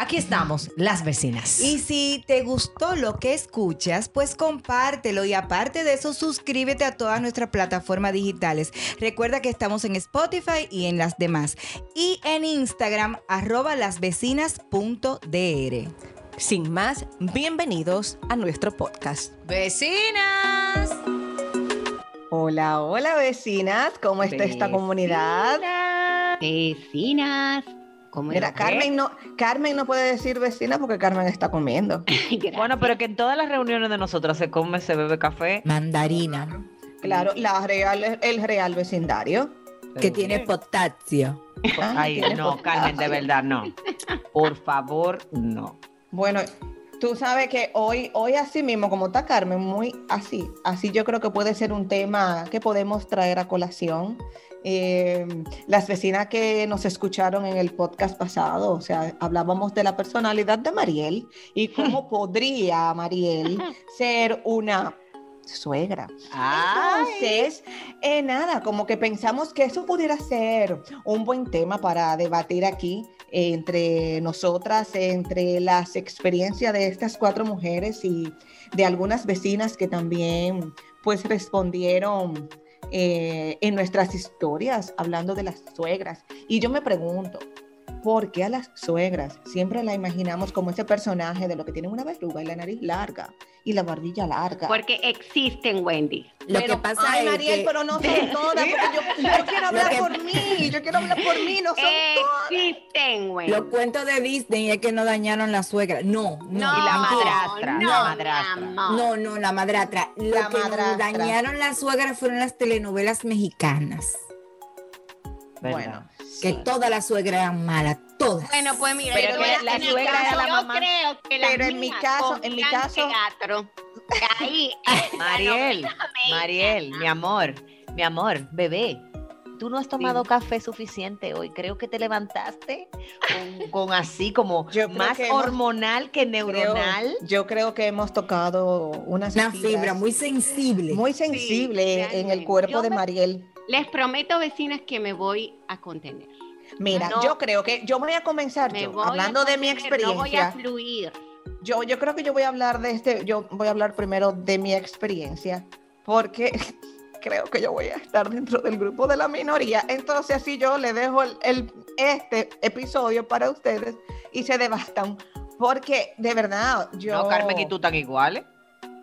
Aquí estamos, las vecinas. Y si te gustó lo que escuchas, pues compártelo y aparte de eso, suscríbete a todas nuestras plataformas digitales. Recuerda que estamos en Spotify y en las demás. Y en Instagram, arroba lasvecinas.dr. Sin más, bienvenidos a nuestro podcast. Vecinas. Hola, hola vecinas, ¿cómo está esta comunidad? Vecinas. ¿Cómo Mira, Carmen no, Carmen no puede decir vecina porque Carmen está comiendo. bueno, pero que en todas las reuniones de nosotras se come, se bebe café. Mandarina. Claro, la real, el real vecindario. Que tiene potasio. Ay, no, Carmen, de verdad, no. Por favor, no. Bueno, tú sabes que hoy, hoy así mismo, como está Carmen, muy así, así yo creo que puede ser un tema que podemos traer a colación. Eh, las vecinas que nos escucharon en el podcast pasado, o sea, hablábamos de la personalidad de Mariel y cómo podría Mariel ser una suegra. Entonces, eh, nada, como que pensamos que eso pudiera ser un buen tema para debatir aquí entre nosotras, entre las experiencias de estas cuatro mujeres y de algunas vecinas que también pues respondieron eh, en nuestras historias hablando de las suegras. Y yo me pregunto, ¿por qué a las suegras siempre la imaginamos como ese personaje de lo que tiene una verruga y la nariz larga? y la barbilla larga. Porque existen, Wendy. Lo que pasa ay, es Mariel, pero no son todas, porque yo, yo quiero hablar por mí, yo quiero hablar por mí, no son todas. Existen, Wendy. Los cuentos de Disney es que no dañaron la suegra. No, no. no y la madrastra, no, la madrastra. No, no, la madrastra. Lo la que madrastra. dañaron la suegra fueron las telenovelas mexicanas. Bueno, que todas las suegras eran malas, todas. Bueno, pues mira, pero que la suegra era la mamá. Yo creo que pero en mi caso, en mi caso, ahí, Mariel, Mariel, mi amor, mi amor, bebé. Tú no has tomado café suficiente hoy. Creo que te levantaste con, así como más hormonal que neuronal. yo creo que hemos tocado una fibra muy sensible. Muy sensible en el cuerpo de Mariel. Les prometo, vecinas, que me voy a contener. Mira, yo creo que yo voy a comenzar hablando de mi experiencia. No voy a fluir. Yo, yo creo que yo voy a hablar de este, yo voy a hablar primero de mi experiencia, porque creo que yo voy a estar dentro del grupo de la minoría. Entonces así yo le dejo el, este episodio para ustedes y se devastan. Porque de verdad, yo... No, Carmen y tú están iguales.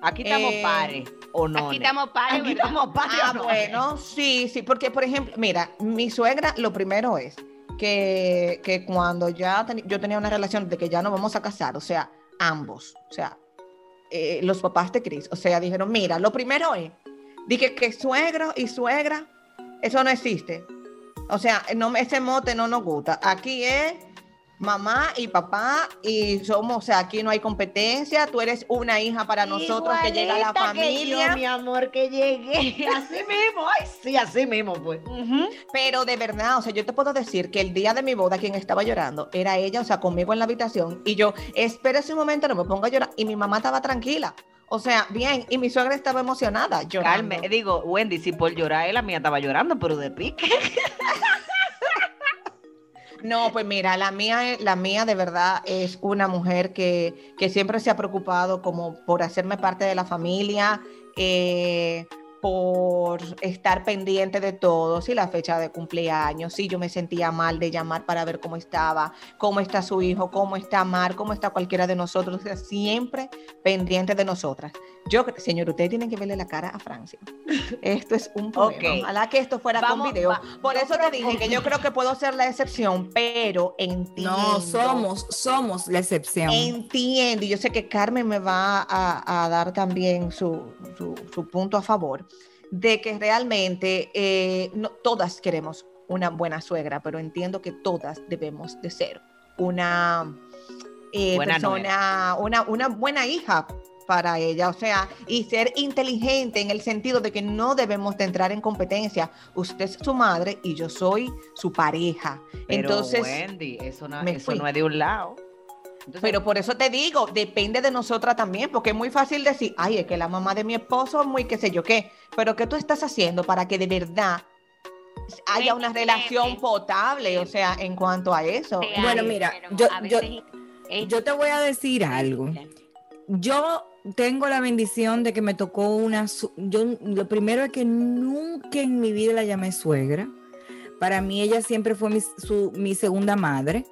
Aquí estamos eh, pares. ¿O no? Aquí estamos pares. Aquí estamos pares. Ah, bueno, sí, sí, porque por ejemplo, mira, mi suegra lo primero es que, que cuando ya yo tenía una relación de que ya no vamos a casar, o sea, ambos, o sea, eh, los papás de Cris, o sea, dijeron, mira, lo primero es, dije que suegro y suegra, eso no existe. O sea, no, ese mote no nos gusta. Aquí es mamá y papá y somos, o sea, aquí no hay competencia, tú eres una hija para nosotros que llega a la familia. mi amor, que llegue. Así mismo, ay, sí, así mismo, pues. Pero de verdad, o sea, yo te puedo decir que el día de mi boda quien estaba llorando era ella, o sea, conmigo en la habitación y yo, espérese un momento, no me ponga a llorar y mi mamá estaba tranquila. O sea, bien, y mi suegra estaba emocionada, llorando. Calme, digo, Wendy, si por llorar, la mía estaba llorando, pero de pique. No, pues mira, la mía, la mía de verdad es una mujer que, siempre se ha preocupado como por hacerme parte de la familia, eh, por estar pendiente de todo, si la fecha de cumpleaños, si yo me sentía mal de llamar para ver cómo estaba, cómo está su hijo, cómo está Mar, cómo está cualquiera de nosotros, siempre pendiente de nosotras. Yo, señor, ustedes tienen que verle la cara a Francia. Esto es un problema. Ojalá que esto fuera con video. Por eso te dije que yo creo que puedo ser la excepción, pero entiendo. No, somos, somos la excepción. Entiendo. Y yo sé que Carmen me va a, dar también su, su punto a favor de que realmente eh, no, todas queremos una buena suegra, pero entiendo que todas debemos de ser una eh, persona, una, una buena hija para ella, o sea, y ser inteligente en el sentido de que no debemos de entrar en competencia. Usted es su madre y yo soy su pareja. Entonces, Wendy, eso no, eso no es de un lado. Pero por eso te digo, depende de nosotras también, porque es muy fácil decir, ay, es que la mamá de mi esposo es muy qué sé yo qué, pero ¿qué tú estás haciendo para que de verdad haya una relación potable, o sea, en cuanto a eso? Bueno, mira, yo, yo, te voy a decir algo. Yo tengo la bendición de que me tocó una... Yo, lo primero es que nunca en mi vida la llamé suegra. Para mí ella siempre fue mi, mi segunda madre.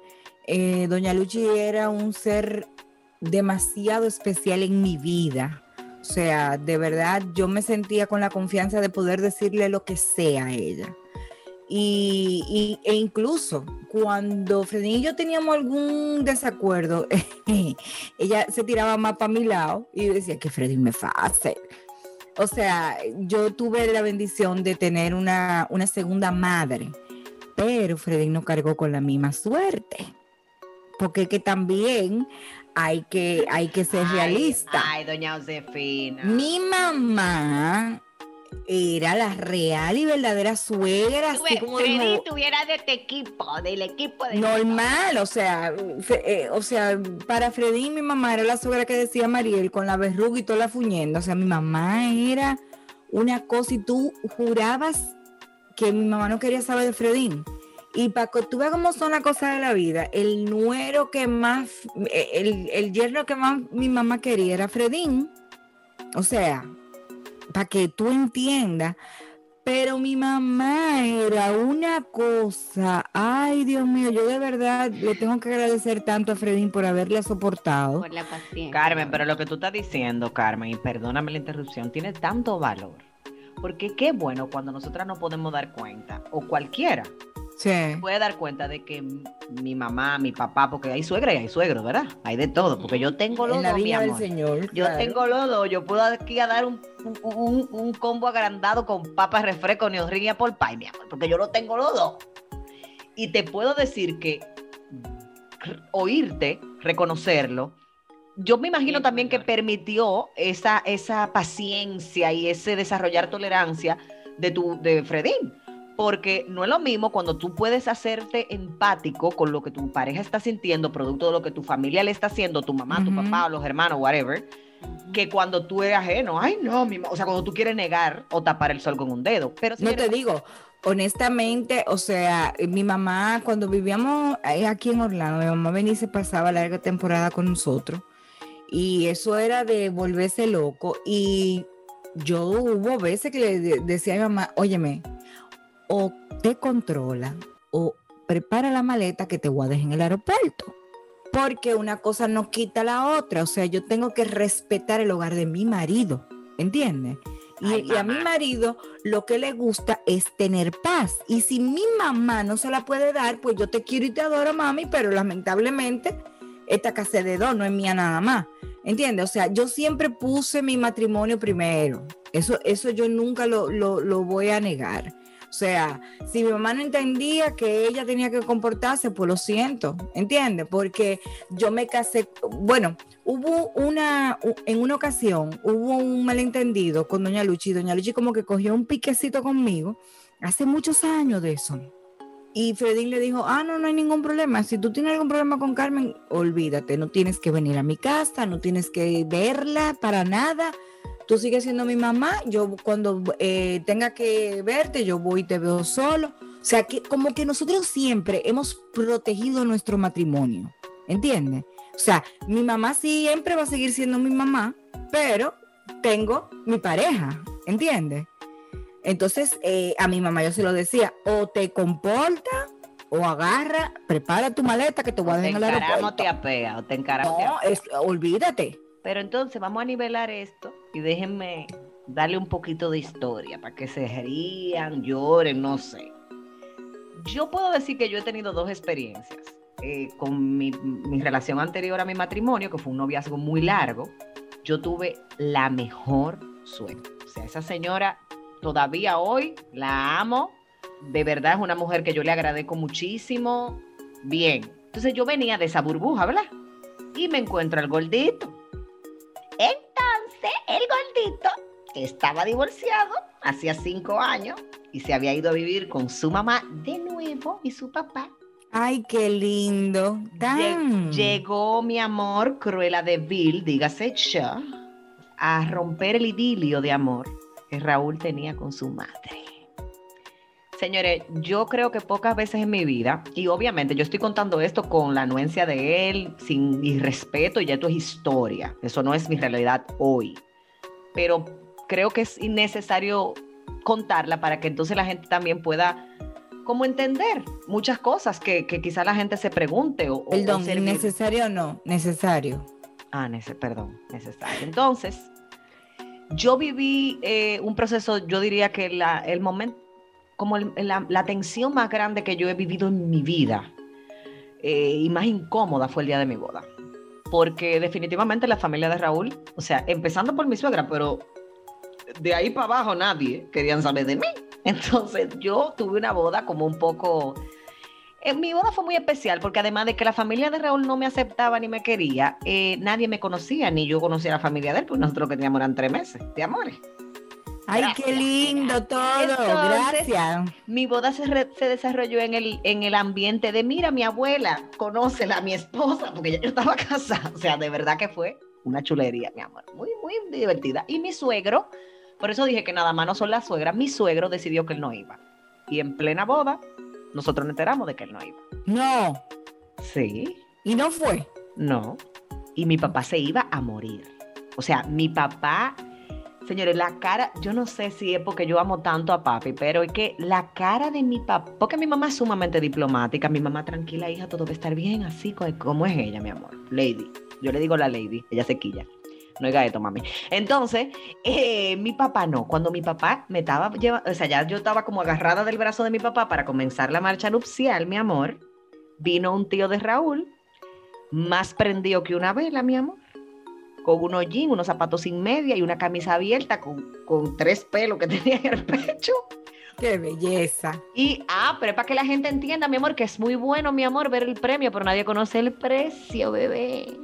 Eh, doña Luchi era un ser demasiado especial en mi vida. O sea, de verdad yo me sentía con la confianza de poder decirle lo que sea a ella. Y, e incluso cuando Freddy y yo teníamos algún desacuerdo, ella se tiraba más para mi lado y decía que Freddy me hacer. O sea, yo tuve la bendición de tener una, una segunda madre, pero Freddy no cargó con la misma suerte porque que también hay que, hay que ser realista. Ay, doña Josefina. Mi mamá era la real y verdadera suegra. Así como Freddy tuviera de este equipo, del equipo de Normal, o sea, eh, o sea, para Freddy mi mamá era la suegra que decía Mariel con la verruga y toda la fuñenda. O sea, mi mamá era una cosa y tú jurabas que mi mamá no quería saber de Fredín. Y para que tú veas cómo son las cosas de la vida, el nuero que más, el, el yerno que más mi mamá quería era Fredín. O sea, para que tú entiendas. Pero mi mamá era una cosa. Ay, Dios mío, yo de verdad le tengo que agradecer tanto a Fredín por haberla soportado. Por la paciencia. Carmen, pero lo que tú estás diciendo, Carmen, y perdóname la interrupción, tiene tanto valor. Porque qué bueno cuando nosotras no podemos dar cuenta, o cualquiera, Sí. Puede dar cuenta de que mi mamá, mi papá, porque hay suegra y hay suegro, ¿verdad? Hay de todo, porque yo tengo los en la vida del Señor. Yo tengo los dos, yo puedo aquí a dar un, un, combo agrandado con papas, refresco, neorrín y por pie, mi amor, porque yo lo tengo los dos. Y te puedo decir que oírte, reconocerlo, yo me imagino también que permitió esa, esa paciencia y ese desarrollar tolerancia de tu de Fredín porque no es lo mismo cuando tú puedes hacerte empático con lo que tu pareja está sintiendo, producto de lo que tu familia le está haciendo, tu mamá, tu papá, los hermanos, whatever, que cuando tú eres ajeno. Ay, no, mi o sea, cuando tú quieres negar o tapar el sol con un dedo. Pero no te digo, honestamente, o sea, mi mamá, cuando vivíamos aquí en Orlando, mi mamá venía y se pasaba larga temporada con nosotros. Y eso era de volverse loco. Y yo hubo veces que le decía a mi mamá, óyeme, o te controla o prepara la maleta que te voy a dejar en el aeropuerto. Porque una cosa no quita la otra. O sea, yo tengo que respetar el hogar de mi marido. ¿Entiendes? Y, a mi marido lo que le gusta es tener paz. Y si mi mamá no se la puede dar, pues yo te quiero y te adoro, mami, pero lamentablemente esta casa de dos no es mía nada más. ¿Entiendes? O sea, yo siempre puse mi matrimonio primero. Eso, eso yo nunca lo, lo, lo voy a negar. O sea, si mi mamá no entendía que ella tenía que comportarse, pues lo siento, ¿entiendes? Porque yo me casé, bueno, hubo una, en una ocasión, hubo un malentendido con doña Luchi, doña Luchi como que cogió un piquecito conmigo, hace muchos años de eso. Y Fredín le dijo, ah, no, no hay ningún problema. Si tú tienes algún problema con Carmen, olvídate, no tienes que venir a mi casa, no tienes que verla para nada tú sigues siendo mi mamá, yo cuando eh, tenga que verte, yo voy y te veo solo. O sea, que como que nosotros siempre hemos protegido nuestro matrimonio, ¿entiendes? O sea, mi mamá siempre va a seguir siendo mi mamá, pero tengo mi pareja, ¿entiendes? Entonces, eh, a mi mamá yo se lo decía, o te comporta o agarra, prepara tu maleta que te voy a dejar en el aeropuerto. te apea, o te encaramos. No, es, olvídate. Pero entonces vamos a nivelar esto y déjenme darle un poquito de historia para que se rían, lloren, no sé. Yo puedo decir que yo he tenido dos experiencias. Eh, con mi, relación anterior a mi matrimonio, que fue un noviazgo muy largo, yo tuve la mejor suerte. O sea, esa señora todavía hoy la amo. De verdad es una mujer que yo le agradezco muchísimo. Bien. Entonces yo venía de esa burbuja, ¿verdad? Y me encuentro al gordito. Estaba divorciado hacía cinco años y se había ido a vivir con su mamá de nuevo y su papá. Ay, qué lindo. Llegó mi amor, Cruela de Bill, dígase ya, a romper el idilio de amor que Raúl tenía con su madre. Señores, yo creo que pocas veces en mi vida, y obviamente yo estoy contando esto con la anuencia de él, sin irrespeto, y ya esto es historia, eso no es mi realidad hoy. Pero creo que es innecesario contarla para que entonces la gente también pueda como entender muchas cosas que, que quizá la gente se pregunte. O, Perdón, ¿necesario o no? Necesario. Ah, perdón, necesario. Entonces, yo viví eh, un proceso, yo diría que la, el momento, como la, la, tensión más grande que yo he vivido en mi vida eh, y más incómoda fue el día de mi boda. Porque definitivamente la familia de Raúl, o sea, empezando por mi suegra, pero de ahí para abajo nadie querían saber de mí. Entonces yo tuve una boda como un poco... Eh, mi boda fue muy especial porque además de que la familia de Raúl no me aceptaba ni me quería, eh, nadie me conocía, ni yo conocía a la familia de él, pues nosotros que teníamos eran tres meses de amores. Ay, qué lindo todo, gracias. Mi boda se, se, desarrolló en el, en el ambiente de, mira, mi abuela, conócela, mi esposa, porque ya yo estaba casada. O sea, de verdad que fue una chulería, mi amor, muy, muy divertida. Y mi suegro, por eso dije que nada más no son las suegras. Mi suegro decidió que él no iba. Y en plena boda, nosotros nos enteramos de que él no iba. No. Sí. ¿Y no fue? No. Y mi papá se iba a morir. O sea, mi papá, señores, la cara, yo no sé si es porque yo amo tanto a papi, pero es que la cara de mi papá, porque mi mamá es sumamente diplomática, mi mamá tranquila, hija, todo va a estar bien, así como es ella, mi amor, lady. Yo le digo la lady, ella se quilla no oiga esto, mami. Entonces, eh, mi papá no. Cuando mi papá me estaba llevando, o sea, ya yo estaba como agarrada del brazo de mi papá para comenzar la marcha nupcial, mi amor, vino un tío de Raúl, más prendido que una vela, mi amor, con unos jeans, unos zapatos sin media y una camisa abierta con, con tres pelos que tenía en el pecho. ¡Qué belleza! Y, ah, pero es para que la gente entienda, mi amor, que es muy bueno, mi amor, ver el premio, pero nadie conoce el precio, bebé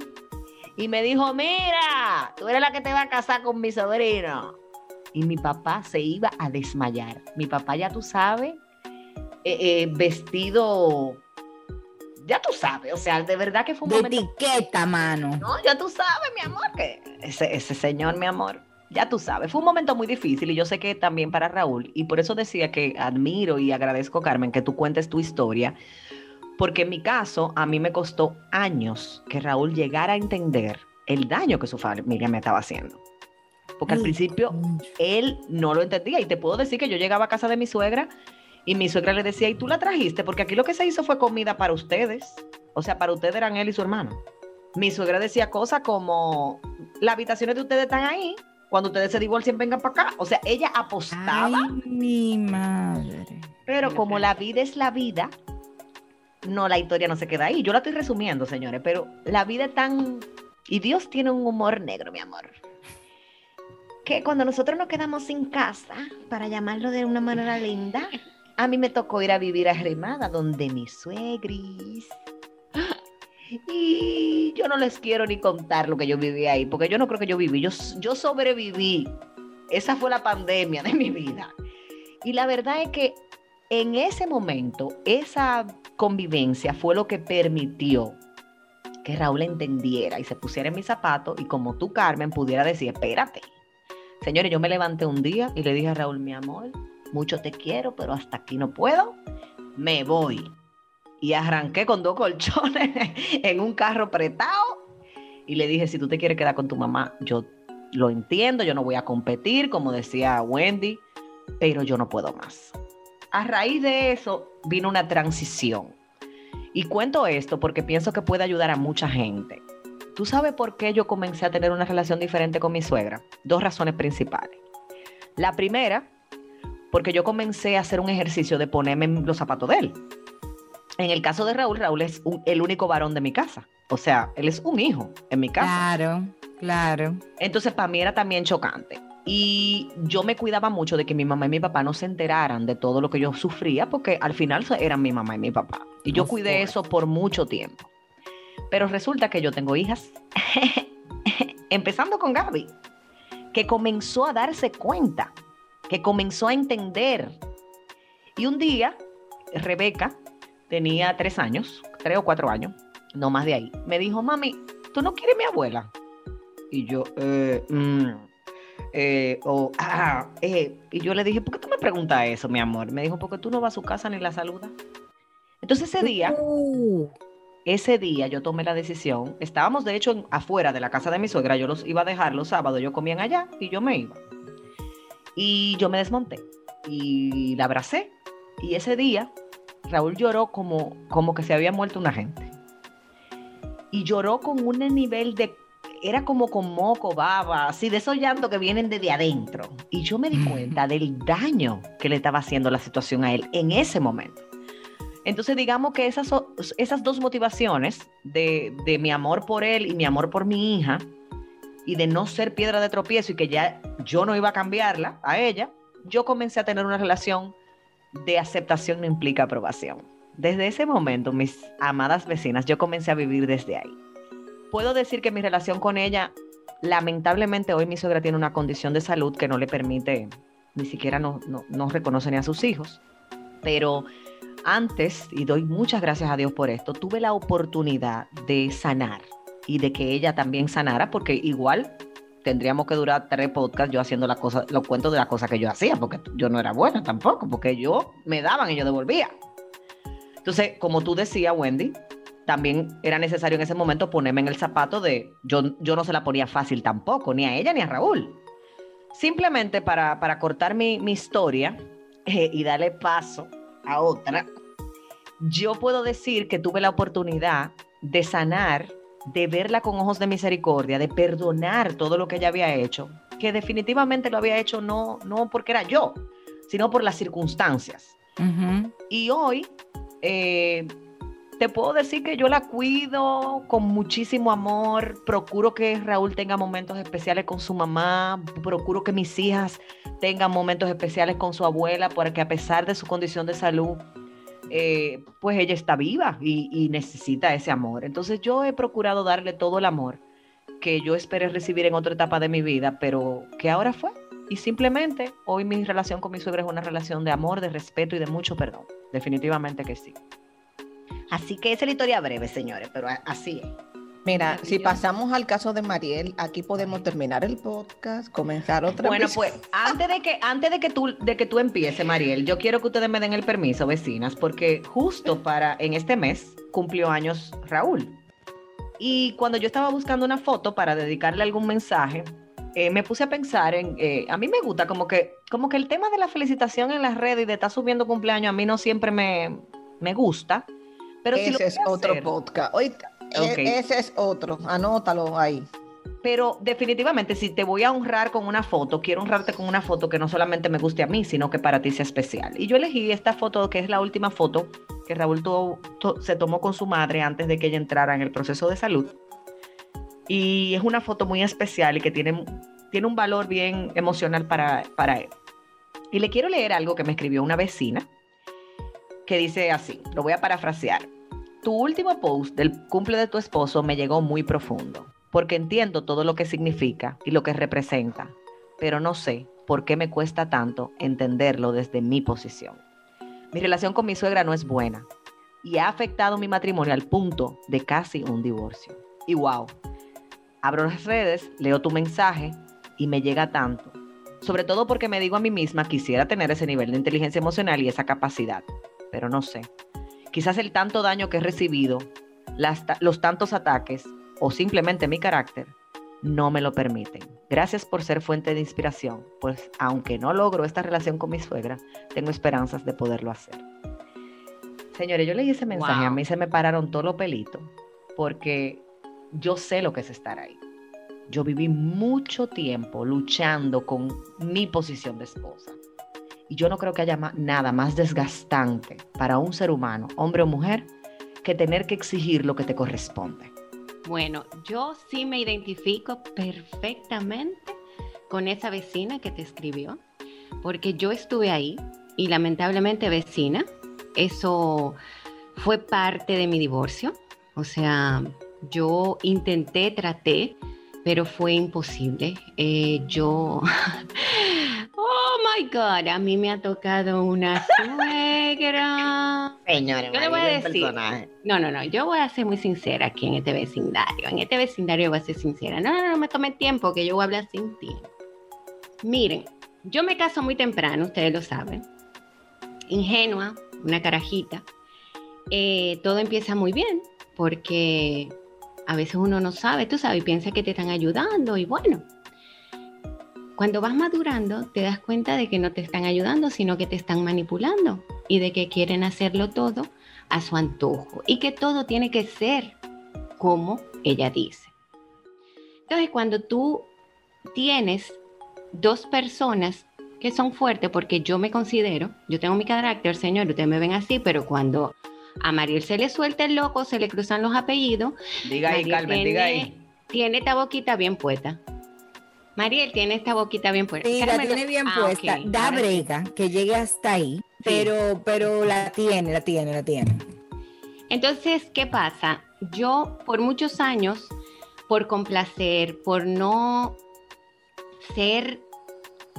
y me dijo, mira, tú eres la que te va a casar con mi sobrino. Y mi papá se iba a desmayar. Mi papá, ya tú sabes, eh, eh, vestido, ya tú sabes, o sea, de verdad que fue un de etiqueta, mano. No, ya tú sabes, mi amor, que ese, ese señor, mi amor, ya tú sabes, fue un momento muy difícil y yo sé que también para Raúl, y por eso decía que admiro y agradezco, Carmen, que tú cuentes tu historia, porque en mi caso, a mí me costó años que Raúl llegara a entender el daño que su familia me estaba haciendo. Porque al principio él no lo entendía. Y te puedo decir que yo llegaba a casa de mi suegra y mi suegra le decía, ¿y tú la trajiste? Porque aquí lo que se hizo fue comida para ustedes. O sea, para ustedes eran él y su hermano. Mi suegra decía cosas como, las habitaciones de ustedes están ahí. Cuando ustedes se divorcien, vengan para acá. O sea, ella apostaba. Ay, mi madre. Pero como la vida es la vida, no, la historia no se queda ahí. Yo la estoy resumiendo, señores, pero la vida es tan... Y Dios tiene un humor negro, mi amor. Que cuando nosotros nos quedamos sin casa, para llamarlo de una manera linda, a mí me tocó ir a vivir a Remada, donde mi suegris. Y yo no les quiero ni contar lo que yo viví ahí, porque yo no creo que yo viví, yo, yo sobreviví. Esa fue la pandemia de mi vida. Y la verdad es que en ese momento, esa convivencia fue lo que permitió que Raúl entendiera y se pusiera en mis zapatos y como tú, Carmen, pudiera decir, espérate. Señores, yo me levanté un día y le dije a Raúl, mi amor, mucho te quiero, pero hasta aquí no puedo, me voy. Y arranqué con dos colchones en un carro apretado y le dije, si tú te quieres quedar con tu mamá, yo lo entiendo, yo no voy a competir, como decía Wendy, pero yo no puedo más. A raíz de eso vino una transición. Y cuento esto porque pienso que puede ayudar a mucha gente. ¿Tú sabes por qué yo comencé a tener una relación diferente con mi suegra? Dos razones principales. La primera, porque yo comencé a hacer un ejercicio de ponerme en los zapatos de él. En el caso de Raúl, Raúl es el único varón de mi casa. O sea, él es un hijo en mi casa. Claro, claro. Entonces, para mí era también chocante. Y yo me cuidaba mucho de que mi mamá y mi papá no se enteraran de todo lo que yo sufría, porque al final eran mi mamá y mi papá. Y yo cuidé eso por mucho tiempo. Pero resulta que yo tengo hijas, empezando con Gaby, que comenzó a darse cuenta, que comenzó a entender. Y un día, Rebeca tenía tres años, tres o cuatro años, no más de ahí, me dijo, mami, ¿tú no quieres mi abuela? Y yo, eh, mm, eh, ah, eh, y yo le dije, ¿por qué tú me preguntas eso, mi amor? Me dijo, porque tú no vas a su casa ni la saludas. Entonces ese día, uh ese día yo tomé la decisión, estábamos de hecho afuera de la casa de mi suegra, yo los iba a dejar los sábados, yo comían allá y yo me iba. Y yo me desmonté y la abracé. Y ese día Raúl lloró como, como que se había muerto una gente. Y lloró con un nivel de, era como con moco, baba, así de esos llantos que vienen desde adentro. Y yo me di cuenta del daño que le estaba haciendo la situación a él en ese momento. Entonces, digamos que esas, esas dos motivaciones de, de, mi amor por él y mi amor por mi hija, y de no ser piedra de tropiezo y que ya yo no iba a cambiarla a ella, yo comencé a tener una relación de aceptación no implica aprobación. Desde ese momento, mis amadas vecinas, yo comencé a vivir desde ahí. Puedo decir que mi relación con ella, lamentablemente hoy mi suegra tiene una condición de salud que no le permite, ni siquiera no, no, no reconoce ni a sus hijos, pero antes, y doy muchas gracias a Dios por esto, tuve la oportunidad de sanar y de que ella también sanara, porque igual tendríamos que durar tres podcasts yo haciendo la cosa, los cuentos de las cosas que yo hacía, porque yo no era buena tampoco, porque yo me daban y yo devolvía. Entonces, como tú decías, Wendy, también era necesario en ese momento ponerme en el zapato de, yo, yo no se la ponía fácil tampoco, ni a ella ni a Raúl. Simplemente para, para cortar mi, mi historia eh, y darle paso a otra, yo puedo decir que tuve la oportunidad de sanar, de verla con ojos de misericordia, de perdonar todo lo que ella había hecho, que definitivamente lo había hecho no, no porque era yo, sino por las circunstancias. Y hoy eh, te puedo decir que yo la cuido con muchísimo amor, procuro que Raúl tenga momentos especiales con su mamá, procuro que mis hijas tengan momentos especiales con su abuela, porque a pesar de su condición de salud, eh, pues ella está viva y, necesita ese amor. Entonces yo he procurado darle todo el amor que yo esperé recibir en otra etapa de mi vida, pero que ahora fue. Y simplemente hoy mi relación con mi suegra es una relación de amor, de respeto y de mucho perdón. Definitivamente que sí. Así que esa es la historia breve, señores, pero así es. Mira, si pasamos al caso de Mariel, aquí podemos terminar el podcast, comenzar otra vez. Bueno, pues antes de que antes de que tú de que tú empieces, Mariel, yo quiero que ustedes me den el permiso, vecinas, porque justo para en este mes cumplió años Raúl. Y cuando yo estaba buscando una foto para dedicarle algún mensaje, eh, me puse a pensar en, eh, a mí me gusta como que, como que el tema de la felicitación en las redes y de estar subiendo cumpleaños a mí no siempre me, me gusta. Pero ese es otro podcast. E, ese es otro, anótalo ahí. Pero definitivamente, si te voy a honrar con una foto, quiero honrarte con una foto que no solamente me guste a mí, sino que para ti sea especial. Y yo elegí esta foto, que es la última foto que Raúl se tomó con su madre antes de que ella entrara en el proceso de salud. Y es una foto muy especial y que tiene, tiene un valor bien emocional para, para él. Y le quiero leer algo que me escribió una vecina que dice así, lo voy a parafrasear. Tu último post del cumple de tu esposo me llegó muy profundo, porque entiendo todo lo que significa y lo que representa, pero no sé por qué me cuesta tanto entenderlo desde mi posición. Mi relación con mi suegra no es buena y ha afectado mi matrimonio al punto de casi un divorcio. Y wow, abro las redes, leo tu mensaje y me llega tanto. Sobre todo porque me digo a mí misma, quisiera tener ese nivel de inteligencia emocional y esa capacidad pero no sé. Quizás el tanto daño que he recibido, los tantos ataques o simplemente mi carácter no me lo permiten. Gracias por ser fuente de inspiración, pues aunque no logro esta relación con mi suegra, tengo esperanzas de poderlo hacer. Señores, yo leí ese mensaje, a mí se me pararon todos los pelitos, porque yo sé lo que es estar ahí. Yo viví mucho tiempo luchando con mi posición de esposa. Y yo no creo que haya nada más desgastante para un ser humano, hombre o mujer, que tener que exigir lo que te corresponde. Bueno, yo sí me identifico perfectamente con esa vecina que te escribió, porque yo estuve ahí y lamentablemente vecina, eso fue parte de mi divorcio. O sea, yo intenté, traté, pero fue imposible. Eh, yo, my God, a mí me ha tocado una suegra. Señora, yo le voy a decir, no, no, no, yo voy a ser muy sincera aquí en este vecindario. En este vecindario voy a ser sincera. No, no, no me tome tiempo, que yo voy a hablar sin tiempo. Miren, yo me caso muy temprano, ustedes lo saben. Ingenua, una carajita. Eh, todo empieza muy bien, porque a veces uno no sabe, tú sabes, piensa que te están ayudando y bueno, cuando vas madurando te das cuenta de que no te están ayudando, sino que te están manipulando y de que quieren hacerlo todo a su antojo y que todo tiene que ser como ella dice. Entonces, cuando tú tienes dos personas que son fuertes, porque yo me considero, yo tengo mi carácter, señor, ustedes me ven así, pero cuando a Mariel se le suelta el loco, se le cruzan los apellidos. Diga ahí, Carmen, diga ahí. Tiene esta boquita bien puesta. Mariel tiene esta boquita bien puesta. Sí, la tiene bien ah, puesta. Da brega que llegue hasta ahí, pero, pero la tiene, la tiene, la tiene. Entonces, ¿qué pasa? Yo por muchos años, por complacer, por no ser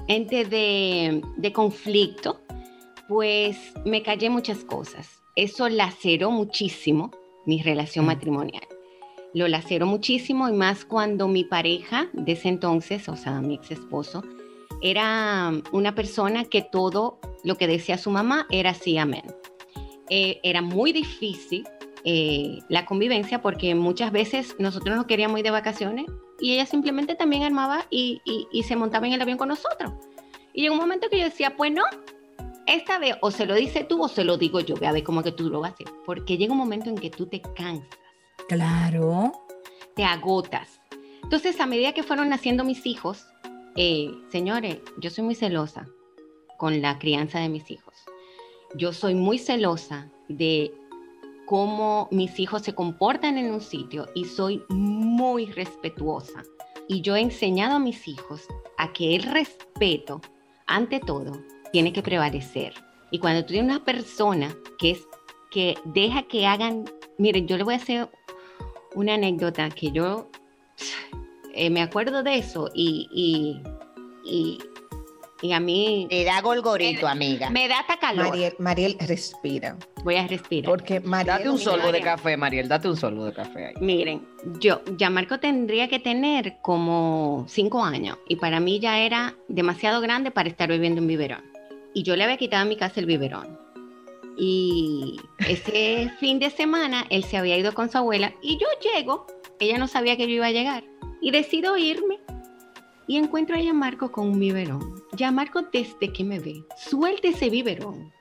ente de, de conflicto, pues me callé muchas cosas eso laceró muchísimo mi relación mm. matrimonial. Lo laceró muchísimo y más cuando mi pareja de ese entonces, o sea, mi ex esposo, era una persona que todo lo que decía su mamá era sí, amén. Eh, era muy difícil eh, la convivencia porque muchas veces nosotros nos queríamos ir de vacaciones y ella simplemente también armaba y, y se montaba en el avión con nosotros. Y llegó un momento que yo decía, pues no, esta vez o se lo dice tú o se lo digo yo, voy a ver cómo que tú lo vas a hacer, porque llega un momento en que tú te cansas. Claro. Te agotas. Entonces, a medida que fueron naciendo mis hijos, eh, señores, yo soy muy celosa con la crianza de mis hijos. Yo soy muy celosa de cómo mis hijos se comportan en un sitio y soy muy respetuosa. Y yo he enseñado a mis hijos a que el respeto, ante todo, tiene que prevalecer. Y cuando tú tienes una persona que es que deja que hagan, miren, yo le voy a hacer una anécdota que yo eh, me acuerdo de eso y, y, y, y, a mí... Te da golgorito, amiga. Me da hasta calor. Mariel, Mariel, respira. Voy a respirar. Porque Mariel... Date un sorbo de café, Mariel, date un sorbo de café ahí. Miren, yo, ya Marco tendría que tener como cinco años y para mí ya era demasiado grande para estar viviendo en biberón y yo le había quitado a mi casa el biberón. Y ese fin de semana él se había ido con su abuela y yo llego, ella no sabía que yo iba a llegar y decido irme y encuentro a Marco con un biberón. Ya Marco desde que me ve, suelte ese biberón.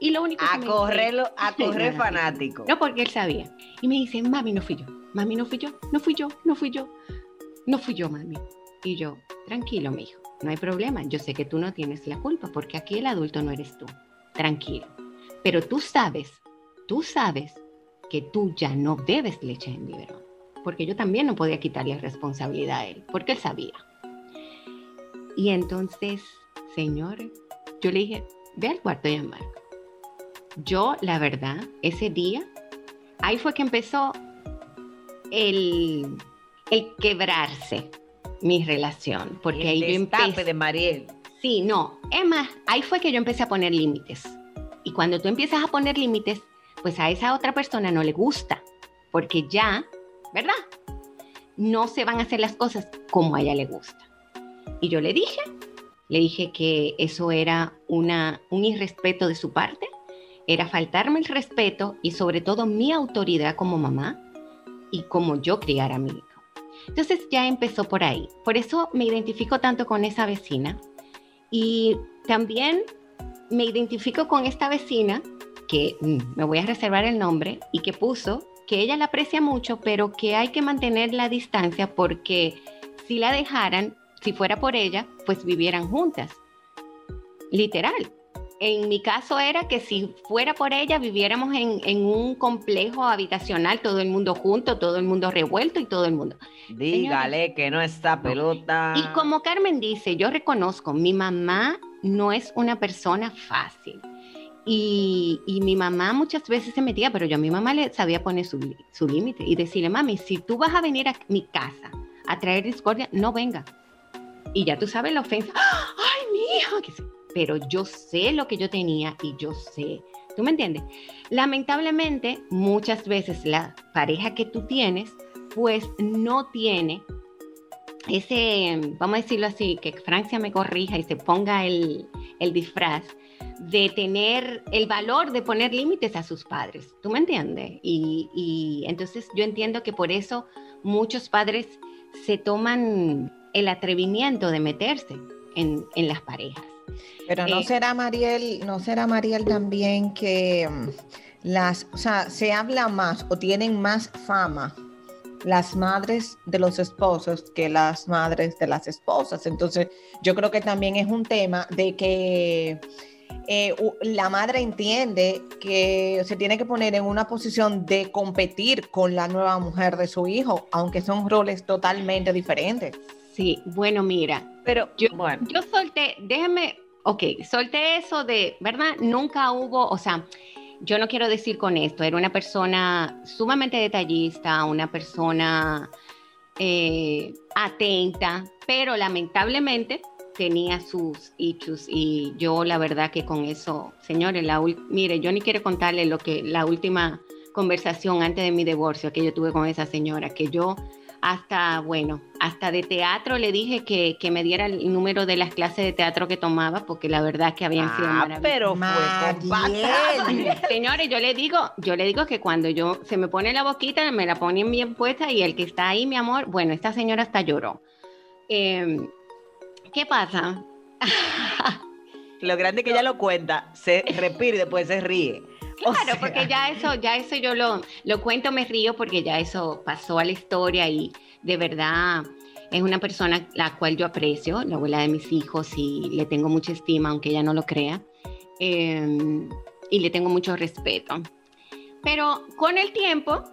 Y lo único a que correrlo, a correr fanático. No, porque él sabía. Y me dice, mami, no fui yo. Mami, no fui yo. No fui yo. No fui yo. No fui yo, mami. Y yo, tranquilo, mi hijo no hay problema, yo sé que tú no tienes la culpa porque aquí el adulto no eres tú, tranquilo. Pero tú sabes, tú sabes que tú ya no debes leche en biberón, porque yo también no podía quitarle responsabilidad a él, porque él sabía. Y entonces, señor, yo le dije, ve al cuarto de Marco. Yo, la verdad, ese día, ahí fue que empezó el, el quebrarse mi relación, porque ahí yo empecé... de Mariel. Sí, no, es más, ahí fue que yo empecé a poner límites. Cuando tú empiezas a poner límites, pues a esa otra persona no le gusta, porque ya, ¿verdad? No se van a hacer las cosas como a ella le gusta. Y yo le dije, le dije que eso era una, un irrespeto de su parte, era faltarme el respeto y sobre todo mi autoridad como mamá y como yo criar a mi hijo. Entonces ya empezó por ahí. Por eso me identifico tanto con esa vecina. Y también me identifico con esta vecina que mm, me voy a reservar el nombre y que puso que ella la aprecia mucho, pero que hay que mantener la distancia porque si la dejaran, si fuera por ella, pues vivieran juntas. Literal. En mi caso era que si fuera por ella, viviéramos en, un complejo habitacional, todo el mundo junto, todo el mundo revuelto y todo el mundo. Dígale que no está pelota. Y como Carmen dice, yo reconozco, mi mamá no es una persona fácil. Y, mi mamá muchas veces se metía, pero yo a mi mamá le sabía poner su, límite y decirle, mami, si tú vas a venir a mi casa a traer discordia, no venga. Y ya tú sabes la ofensa. ¡Ay, mi hija! Pero yo sé lo que yo tenía y yo sé. ¿Tú me entiendes? Lamentablemente, muchas veces la pareja que tú tienes, pues no tiene ese, vamos a decirlo así, que Francia me corrija y se ponga el, el disfraz de tener el valor de poner límites a sus padres. ¿Tú me entiendes? Y, entonces yo entiendo que por eso muchos padres se toman el atrevimiento de meterse en, las parejas. Pero no eh, será Mariel, no será Mariel también que mm, las, o sea, se habla más o tienen más fama las madres de los esposos que las madres de las esposas. Entonces, yo creo que también es un tema de que eh, la madre entiende que se tiene que poner en una posición de competir con la nueva mujer de su hijo, aunque son roles totalmente diferentes. Sí, bueno, mira, pero yo, bueno. yo solté, déjame, ok, solté eso de, ¿verdad? Nunca hubo, o sea, yo no quiero decir con esto, era una persona sumamente detallista, una persona eh, atenta, pero lamentablemente tenía sus hechos y yo la verdad que con eso, señores, la mire, yo ni quiero contarle lo que la última conversación antes de mi divorcio que yo tuve con esa señora, que yo hasta, bueno, hasta de teatro le dije que, que, me diera el número de las clases de teatro que tomaba, porque la verdad que habían sido ah, pero fue Señores, yo le digo, yo le digo que cuando yo se me pone la boquita, me la ponen bien puesta y el que está ahí, mi amor, bueno, esta señora hasta lloró. Eh, ¿Qué pasa? lo grande que ella lo cuenta, se repite y después se ríe. Claro, porque ya eso, ya eso yo lo, lo cuento, me río porque ya eso pasó a la historia y de verdad es una persona la cual yo aprecio, la abuela de mis hijos y le tengo mucha estima, aunque ella no lo crea, em, y le tengo mucho respeto. Pero con el tiempo,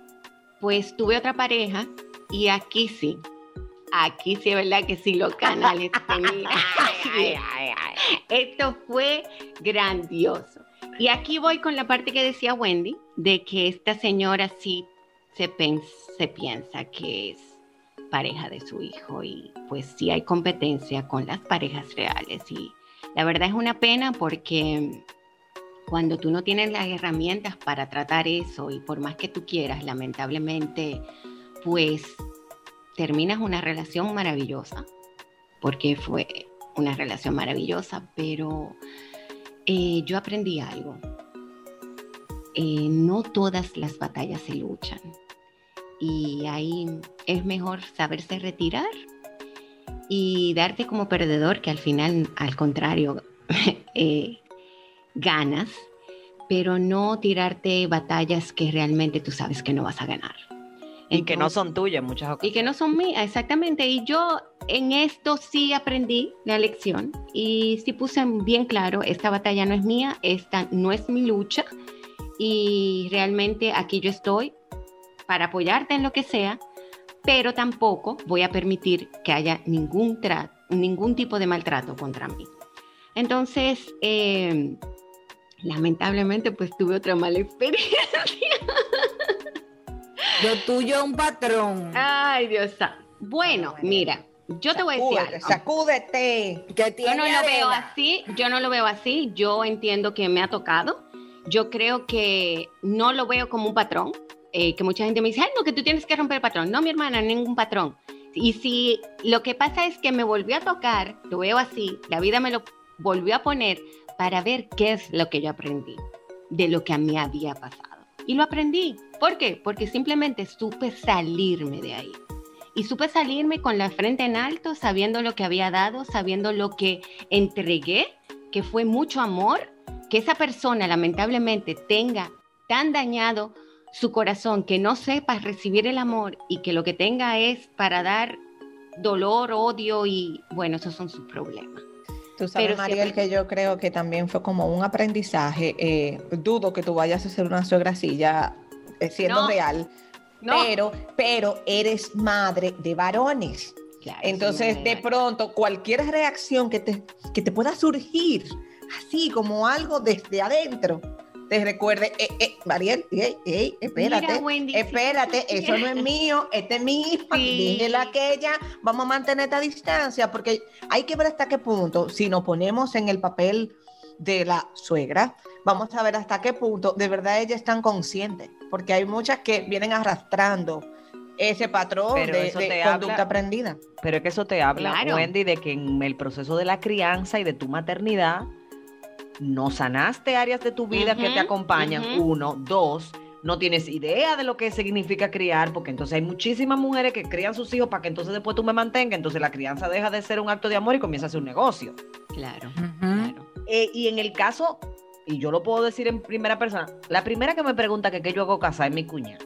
pues tuve otra pareja y aquí sí, Aquí sí es verdad que sí los canales Esto fue grandioso. Y aquí voy con la parte que decía Wendy, de que esta señora sí se, piensa que es pareja de su hijo y pues sí hay competencia con las parejas reales. Y la verdad es una pena porque cuando tú no tienes las herramientas para tratar eso y por más que tú quieras, lamentablemente, pues terminas una relación maravillosa, porque fue una relación maravillosa, pero eh, yo aprendí algo. Eh, no todas las batallas se luchan y ahí es mejor saberse retirar y darte como perdedor que al final, al contrario, eh, ganas, pero no tirarte batallas que realmente tú sabes que no vas a ganar. Y que no son tuyas en muchas ocasiones. Y que no son mías, exactamente. Y yo en esto sí aprendí la lección y sí puse bien claro, esta batalla no es mía, esta no es mi lucha y realmente aquí yo estoy para apoyarte en lo que sea, pero tampoco voy a permitir que haya ningún, ningún tipo de maltrato contra mí. Entonces, eh, lamentablemente, pues tuve otra mala experiencia. Lo tuyo es un patrón. Ay, Dios Bueno, mira, yo te voy a decir algo. Sacúdete. yo no lo veo así, yo no lo veo así, yo entiendo que me ha tocado. Yo creo que no lo veo como un patrón, eh, que mucha gente me dice, ay, no, que tú tienes que romper el patrón. No, mi hermana, ningún patrón. Y si lo que pasa es que me volvió a tocar, lo veo así, la vida me lo volvió a poner para ver qué es lo que yo aprendí de lo que a mí había pasado. Y lo aprendí. ¿Por qué? Porque simplemente supe salirme de ahí. y supe salirme con la frente en alto, sabiendo lo que había dado, sabiendo lo que entregué, que fue mucho amor, que esa persona lamentablemente tenga tan dañado su corazón que no sepa recibir el amor y que lo que tenga es para dar dolor, odio y bueno, esos son sus problemas. Tú sabes, Mariel, que yo creo que también fue como un aprendizaje. Eh, dudo que tú vayas a ser una suegra así, ya eh, siendo real. Pero, pero eres madre de varones. Entonces, de pronto, cualquier reacción que te, que te pueda surgir, así como algo desde adentro, te recuerde, eh, eh, Mariel, espérate, espérate, eso no es mío, este es mi hijo, sí. aquella, vamos a mantener esta distancia, porque hay que ver hasta qué punto, si nos ponemos en el papel de la suegra, vamos a ver hasta qué punto de verdad ellas están conscientes, porque hay muchas que vienen arrastrando ese patrón de, conducta aprendida. Pero es que eso te habla, Wendy, de que en el proceso de la crianza y de tu maternidad, no sanaste áreas de tu vida que te acompañan, uno, dos, no tienes idea de lo que significa criar, porque entonces hay muchísimas mujeres que crían sus hijos para que entonces después tú me mantengas, entonces la crianza deja de ser un acto de amor y comienza a ser un negocio. Claro, claro. Eh, y en el caso, y yo lo puedo decir en primera persona, la primera que me pregunta que qué yo hago casa es mi cuña.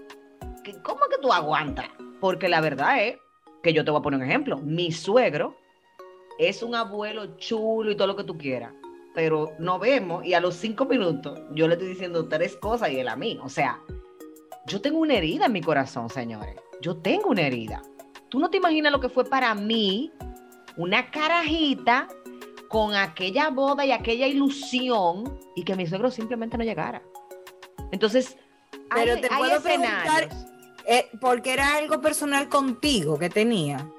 ¿Cómo que tú aguantas? Porque la verdad es que yo te voy a poner un ejemplo. Mi suegro es un abuelo chulo y todo lo que tú quieras pero no vemos y a los cinco minutos yo le estoy diciendo tres cosas y él a mí. O sea, yo tengo una herida en mi corazón, señores. Yo tengo una herida. Tú no te imaginas lo que fue para mí una carajita con aquella boda y aquella ilusión y que mi suegro simplemente no llegara. Entonces, pero te puedo preguntar, eh, porque era algo personal contigo que tenía.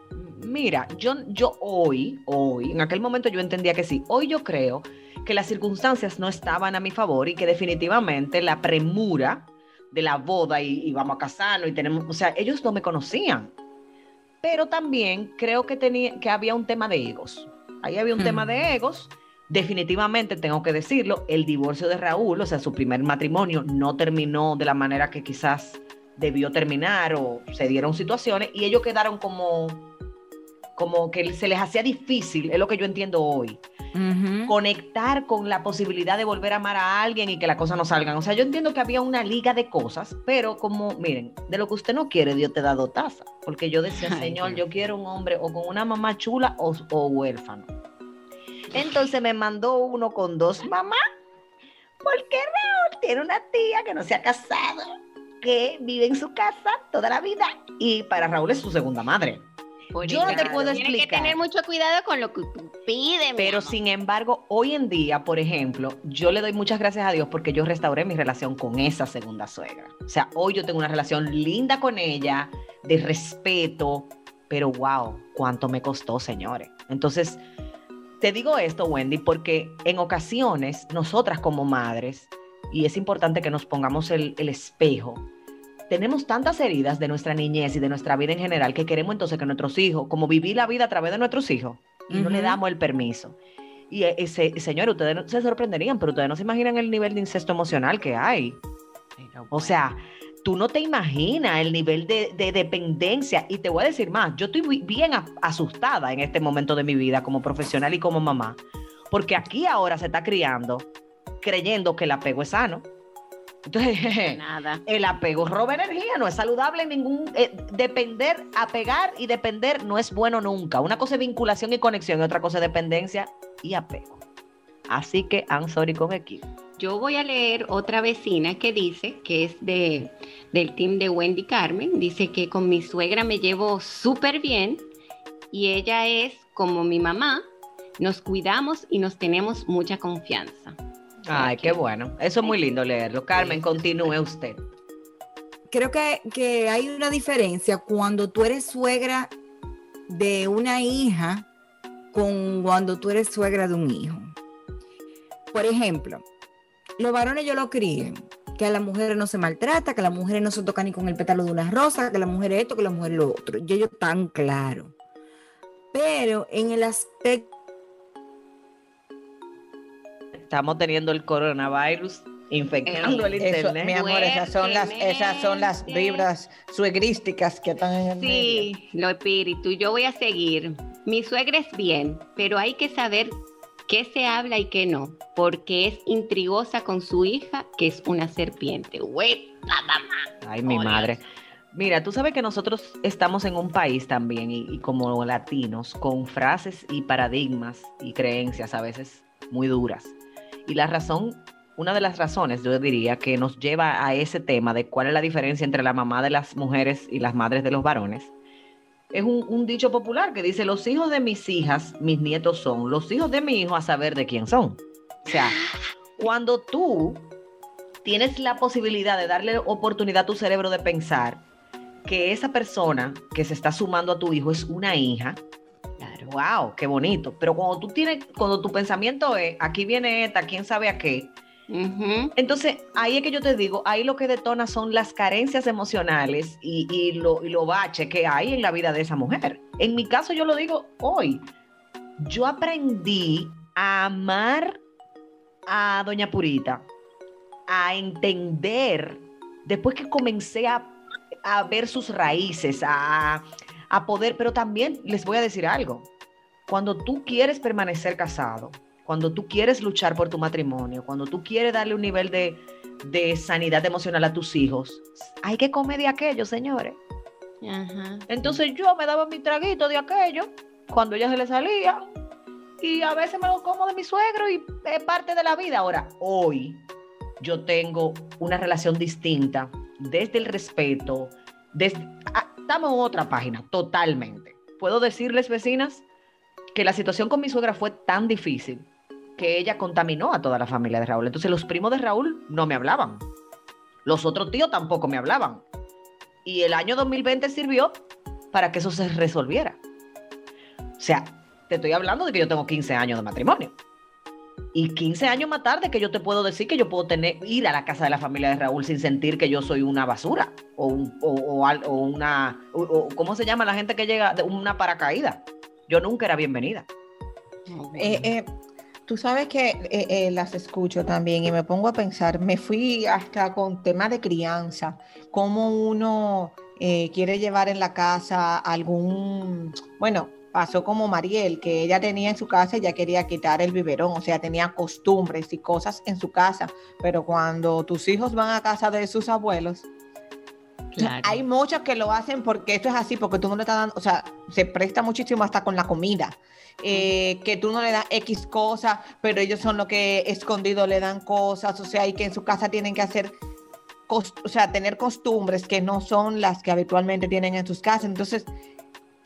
Mira, yo, yo hoy, hoy, en aquel momento yo entendía que sí. Hoy yo creo que las circunstancias no estaban a mi favor y que definitivamente la premura de la boda y, vamos a casarnos y tenemos, o sea, ellos no me conocían. Pero también creo que, tenía, que había un tema de egos. Ahí había un tema de egos. Definitivamente tengo que decirlo, el divorcio de Raúl, o sea, su primer matrimonio no terminó de la manera que quizás debió terminar o se dieron situaciones y ellos quedaron como como que se les hacía difícil, es lo que yo entiendo hoy, conectar con la posibilidad de volver a amar a alguien y que las cosas no salgan. O sea, yo entiendo que había una liga de cosas, pero como, miren, de lo que usted no quiere, Dios te da dos tazas. Porque yo decía, Señor, yo quiero un hombre o con una mamá chula o, o huérfano. Entonces me mandó uno con dos mamás, porque Raúl tiene una tía que no se ha casado, que vive en su casa toda la vida y para Raúl es su segunda madre yo no te puedo explicar. Tienes que tener mucho cuidado con lo que tú pides. Pero sin embargo, hoy en día, por ejemplo, yo le doy muchas gracias a Dios porque yo restauré mi relación con esa segunda suegra. O sea, hoy yo tengo una relación linda con ella, de respeto, pero wow, cuánto me costó, señores. Entonces, te digo esto, Wendy, porque en ocasiones nosotras como madres, y es importante que nos pongamos el, el espejo, tenemos tantas heridas de nuestra niñez y de nuestra vida en general que queremos entonces que nuestros hijos, como vivir la vida a través de nuestros hijos, y no le damos el permiso. Y ese, señor, ustedes se sorprenderían, pero ustedes no se imaginan el nivel de incesto emocional que hay. O sea, tú no te imaginas el nivel de, dependencia. Y te voy a decir más, yo estoy bien asustada en este momento de mi vida como profesional y como mamá, porque aquí ahora se está criando creyendo que el apego es sano. Entonces, Nada. el apego roba energía, no es saludable ningún. Eh, depender, apegar y depender no es bueno nunca. Una cosa es vinculación y conexión y otra cosa es dependencia y apego. Así que, I'm sorry con equipo. Yo voy a leer otra vecina que dice, que es de, del team de Wendy Carmen, dice que con mi suegra me llevo súper bien y ella es como mi mamá, nos cuidamos y nos tenemos mucha confianza. Ay, qué bueno. Eso es muy lindo leerlo. Carmen, continúe usted. Creo que, hay una diferencia cuando tú eres suegra de una hija con cuando tú eres suegra de un hijo. Por ejemplo, los varones yo lo crié, que a las mujeres no se maltrata, que a las mujeres no se tocan ni con el pétalo de una rosa, que las mujeres esto, que las mujeres lo otro. Yo, yo tan claro. Pero en el aspecto estamos teniendo el coronavirus Infectando el internet. mi amor, esas son las, esas son las vibras suegrísticas que están en el Sí, lo espíritu. Yo voy a seguir. Mi suegra es bien, pero hay que saber qué se habla y qué no, porque es intrigosa con su hija, que es una serpiente. Ay, mi madre. Mira, tú sabes que nosotros estamos en un país también, y, como latinos, con frases y paradigmas y creencias a veces muy duras. Y la razón, una de las razones, yo diría, que nos lleva a ese tema de cuál es la diferencia entre la mamá de las mujeres y las madres de los varones, es un, un, dicho popular que dice, los hijos de mis hijas, mis nietos son, los hijos de mi hijo a saber de quién son. O sea, cuando tú tienes la posibilidad de darle oportunidad a tu cerebro de pensar que esa persona que se está sumando a tu hijo es una hija, wow, qué bonito. Pero cuando tú tienes, cuando tu pensamiento es, aquí viene esta, quién sabe a qué, entonces, ahí es que yo te digo, ahí lo que detona son las carencias emocionales y, y, lo, y lo bache que hay en la vida de esa mujer. En mi caso, yo lo digo hoy, yo aprendí a amar a Doña Purita, a entender, después que comencé a a ver sus raíces, a, poder, pero también les voy a decir algo. Cuando tú quieres permanecer casado, cuando tú quieres luchar por tu matrimonio, cuando tú quieres darle un nivel de, sanidad emocional a tus hijos, hay que comer de aquello, señores. Entonces yo me daba mi traguito de aquello cuando ella se le salía y a veces me lo como de mi suegro y es parte de la vida. Ahora, hoy yo tengo una relación distinta desde el respeto, desde, ah, estamos en otra página, totalmente. Puedo decirles, vecinas, que la situación con mi suegra fue tan difícil que ella contaminó a toda la familia de Raúl. Entonces los primos de Raúl no me hablaban. Los otros tíos tampoco me hablaban. Y el año 2020 sirvió para que eso se resolviera. O sea, te estoy hablando de que yo tengo 15 años de matrimonio. Y 15 años más tarde que yo te puedo decir que yo puedo tener, ir a la casa de la familia de Raúl sin sentir que yo soy una basura o, un, o, una, ¿cómo se llama la gente que llega una paracaída? Yo nunca era bienvenida. Eh, eh, tú sabes que eh, las escucho también y me pongo a pensar, me fui hasta con tema de crianza, cómo uno quiere llevar en la casa algún, bueno, pasó como Mariel, que ella tenía en su casa y ya quería quitar el biberón, o sea, tenía costumbres y cosas en su casa, pero cuando tus hijos van a casa de sus abuelos, hay muchos que lo hacen porque esto es así, porque tú no le estás dando, o sea, se presta muchísimo hasta con la comida. Eh, que tú no le das X cosas, pero ellos son los que escondido le dan cosas, o sea, y que en su casa tienen que hacer, o sea, tener costumbres que no son las que habitualmente tienen en sus casas. Entonces,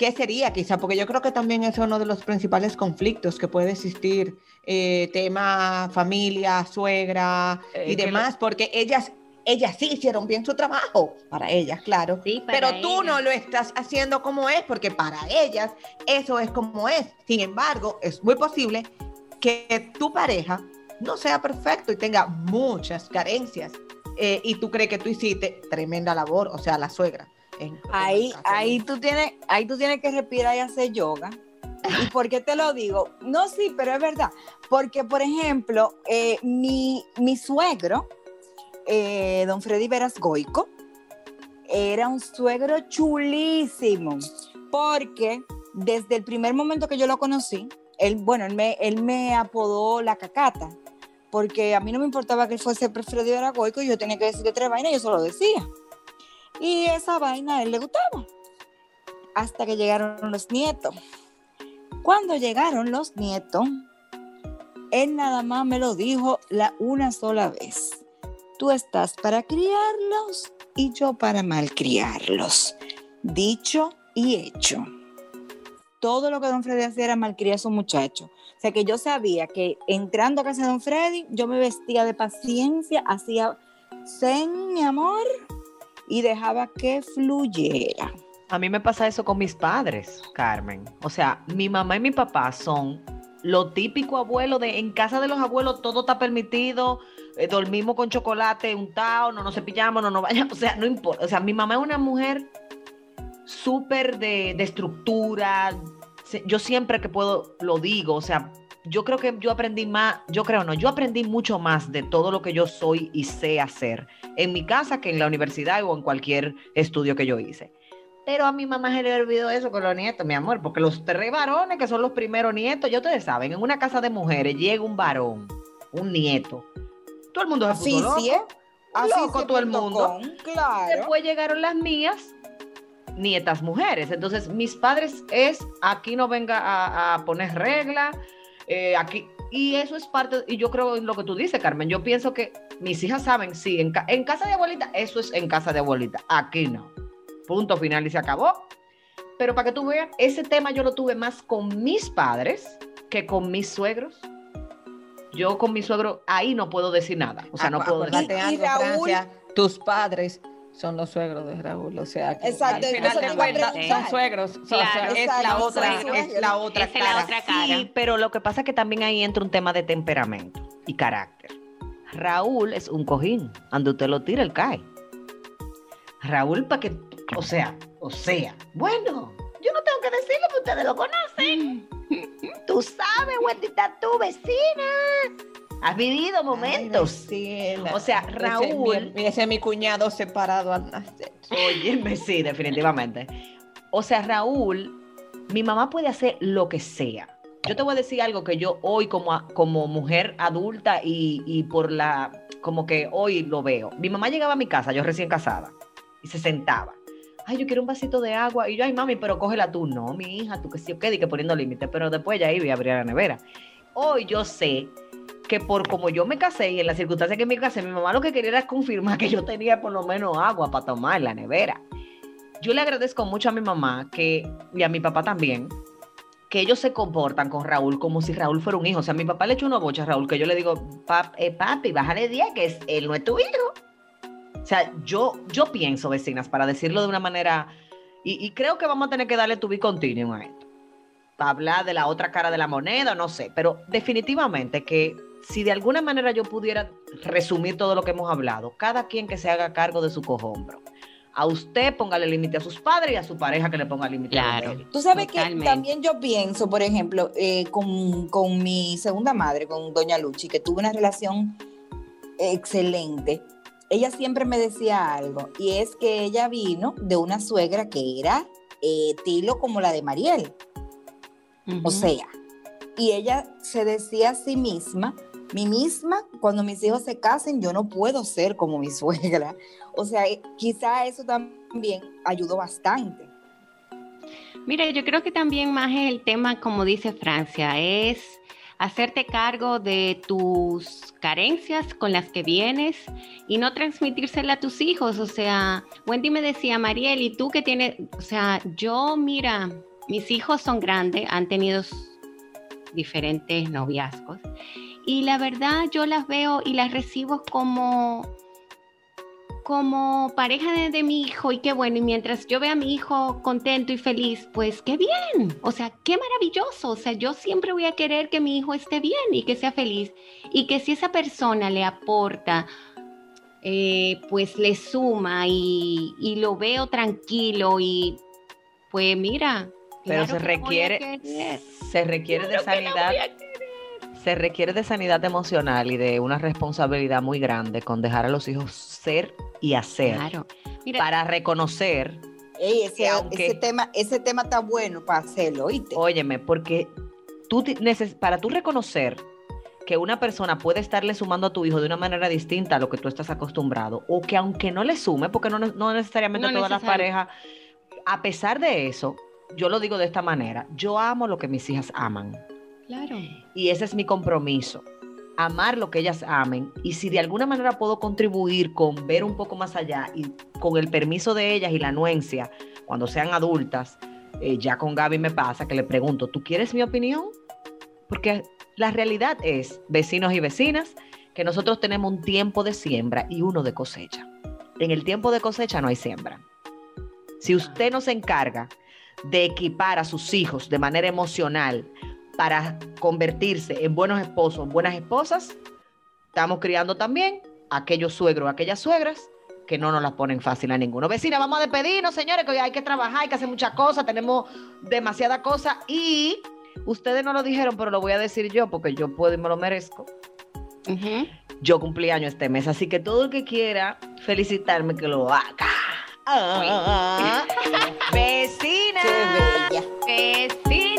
¿Qué sería quizá? Porque yo creo que también es uno de los principales conflictos que puede existir, eh, tema familia, suegra y demás, porque ellas, ellas sí hicieron bien su trabajo, para ellas, claro, pero tú no lo estás haciendo como es, porque para ellas eso es como es. Sin embargo, es muy posible que tu pareja no sea perfecto y tenga muchas carencias. Eh, y tú crees que tú hiciste tremenda labor, o sea, la suegra ahí, ahí, tú tienes, ahí tú tienes que respirar y hacer yoga. ¿Y por qué te lo digo? No, sí, pero es verdad. Porque, por ejemplo, eh, mi, suegro, eh, don Freddy Veras Goico, era un suegro chulísimo. Porque desde el primer momento que yo lo conocí, él, bueno, él me, él me apodó la cacata. Porque a mí no me importaba que él fuese Freddy Veras Goico, yo tenía que decirle tres vainas, yo solo decía. Y esa vaina a él le gustaba. Hasta que llegaron los nietos. Cuando llegaron los nietos, él nada más me lo dijo una sola vez. Tú estás para criarlos y yo para malcriarlos. Dicho y hecho. Todo lo que don Freddy hacía era malcriar a su muchacho. O sea que yo sabía que entrando a casa de don Freddy, yo me vestía de paciencia, hacía zen, mi amor, y dejaba que fluyera. A mí me pasa eso con mis padres, Carmen. O sea, mi mamá y mi papá son lo típico abuelo de en casa de los abuelos todo está permitido, eh, dormimos con chocolate untado, no nos cepillamos, no nos vayamos, o sea, no importa. O sea, mi mamá es una mujer súper de, de estructura. Yo siempre que puedo lo digo, o sea, yo creo que yo aprendí más, yo creo no, yo aprendí mucho más de todo lo que yo soy y sé hacer en mi casa que en la universidad o en cualquier estudio que yo hice. Pero a mi mamá se le olvidó eso con los nietos, mi amor, porque los tres varones que son los primeros nietos, ya ustedes saben, en una casa de mujeres llega un varón, un nieto. Todo el mundo se puso loco. sí, ¿eh? Así loco todo el mundo. com, claro. Después llegaron las mías, nietas mujeres. Entonces, mis padres es, aquí no venga a, a poner regla, eh, aquí. Y eso es parte, y yo creo en lo que tú dices, Carmen. Yo pienso que mis hijas saben, sí, en, ca- en casa de abuelita, eso es en casa de abuelita. Aquí no. Punto final y se acabó. Pero para que tú veas, ese tema yo lo tuve más con mis padres que con mis suegros. Yo con mi suegro, ahí no puedo decir nada. O sea, no puedo decir acuérdate Y- Raúl- Francia, tus padres son los suegros de Raúl, o sea, que Exacto, al final eso te de cuentas son suegros, o Claro. sea, es Exacto, la otra, suegros. es la otra es la cara. otra cara. Sí, pero lo que pasa es que también ahí entra un tema de temperamento y carácter. Raúl es un cojín. Donde usted lo tira, él cae. Raúl, para que, o sea, o sea, bueno, yo no tengo que decirlo, porque ustedes lo conocen. Tú sabes, Wendita, tu vecina. Has vivido momentos. Ay. O sea, Ese- Raúl- mi- Ese es mi cuñado separado al nacer. Óyeme, sí, definitivamente. O sea, Raúl, mi mamá puede hacer lo que sea. Yo te voy a decir algo que yo hoy como, como mujer adulta y, y por la, como que hoy lo veo. Mi mamá llegaba a mi casa, yo recién casada, y se sentaba. Ay, yo quiero un vasito de agua. Y yo, ay, mami, pero cógela tú. No, mi hija, tú que sí, quede que poniendo límites. Pero después ya iba y abría la nevera. Hoy yo sé que por como yo me casé y en las circunstancias que me casé, mi mamá lo que quería era confirmar que yo tenía por lo menos agua para tomar en la nevera. Yo le agradezco mucho a mi mamá que, y a mi papá también, que ellos se comportan con Raúl como si Raúl fuera un hijo. O sea, mi papá le echó una bocha a Raúl que yo le digo, "Pap- eh, papi, bájale 10, que es, él no es tu hijo. O sea, yo, yo pienso, vecinas, para decirlo de una manera, y, y creo que vamos a tener que darle tu be continuum a esto, para hablar de la otra cara de la moneda, no sé, pero definitivamente que si de alguna manera yo pudiera resumir todo lo que hemos hablado, cada quien que se haga cargo de su cojombro. A usted póngale límite a sus padres y a su pareja que le ponga límite a Claro. él. Tú sabes Totalmente. que también yo pienso, por ejemplo, eh, con, con mi segunda madre, con doña Luchi, que tuve una relación excelente. Ella siempre me decía algo, y es que ella vino de una suegra que era eh, tilo como la de Mariel. O sea, y ella se decía a sí misma, mi misma, cuando mis hijos se casen, yo no puedo ser como mi suegra. O sea, eh, quizá eso también ayudó bastante. Mira, yo creo que también más el tema, como dice Francia, es hacerte cargo de tus carencias con las que vienes y no transmitírsela a tus hijos. O sea, Wendy me decía, Mariel, ¿y tú que tienes? O sea, yo, mira, mis hijos son grandes, han tenido diferentes noviazgos y la verdad yo las veo y las recibo como como pareja de, de mi hijo y qué bueno, y mientras yo vea a mi hijo contento y feliz, pues qué bien, o sea, qué maravilloso, o sea, yo siempre voy a querer que mi hijo esté bien y que sea feliz, y que si esa persona le aporta, eh, pues le suma y, y lo veo tranquilo y pues mira. Pero claro se requiere, se requiere de Claro sanidad, se requiere de sanidad emocional y de una responsabilidad muy grande con dejar a los hijos ser y hacer Claro. Mira, para reconocer, Ey, ese, Que aunque- ese tema, ese tema está bueno para hacerlo, ¿oíste? óyeme, porque tú para tú reconocer que una persona puede estarle sumando a tu hijo de una manera distinta a lo que tú estás acostumbrado, o que aunque no le sume, porque no, ne- no necesariamente No todas las parejas, a pesar de eso, yo lo digo de esta manera, yo amo lo que mis hijas aman. Claro. Y ese es mi compromiso. Amar lo que ellas amen. Y si de alguna manera puedo contribuir con ver un poco más allá y con el permiso de ellas y la anuencia, cuando sean adultas, eh, ya con Gaby me pasa que le pregunto, ¿tú quieres mi opinión? Porque la realidad es, vecinos y vecinas, que nosotros tenemos un tiempo de siembra y uno de cosecha. En el tiempo de cosecha no hay siembra. Si usted no se encarga de equipar a sus hijos de manera emocional para convertirse en buenos esposos, en buenas esposas, estamos criando también a aquellos suegros, a aquellas suegras que no nos las ponen fácil a ninguno. Vecina, vamos a despedirnos, señores, que hoy hay que trabajar, hay que hacer muchas cosas, tenemos demasiada cosa y Ustedes no lo dijeron, pero lo voy a decir yo porque yo puedo y me lo merezco. Yo cumplí año este mes, así que todo el que quiera felicitarme que lo haga. Ah, vecina. Qué bella.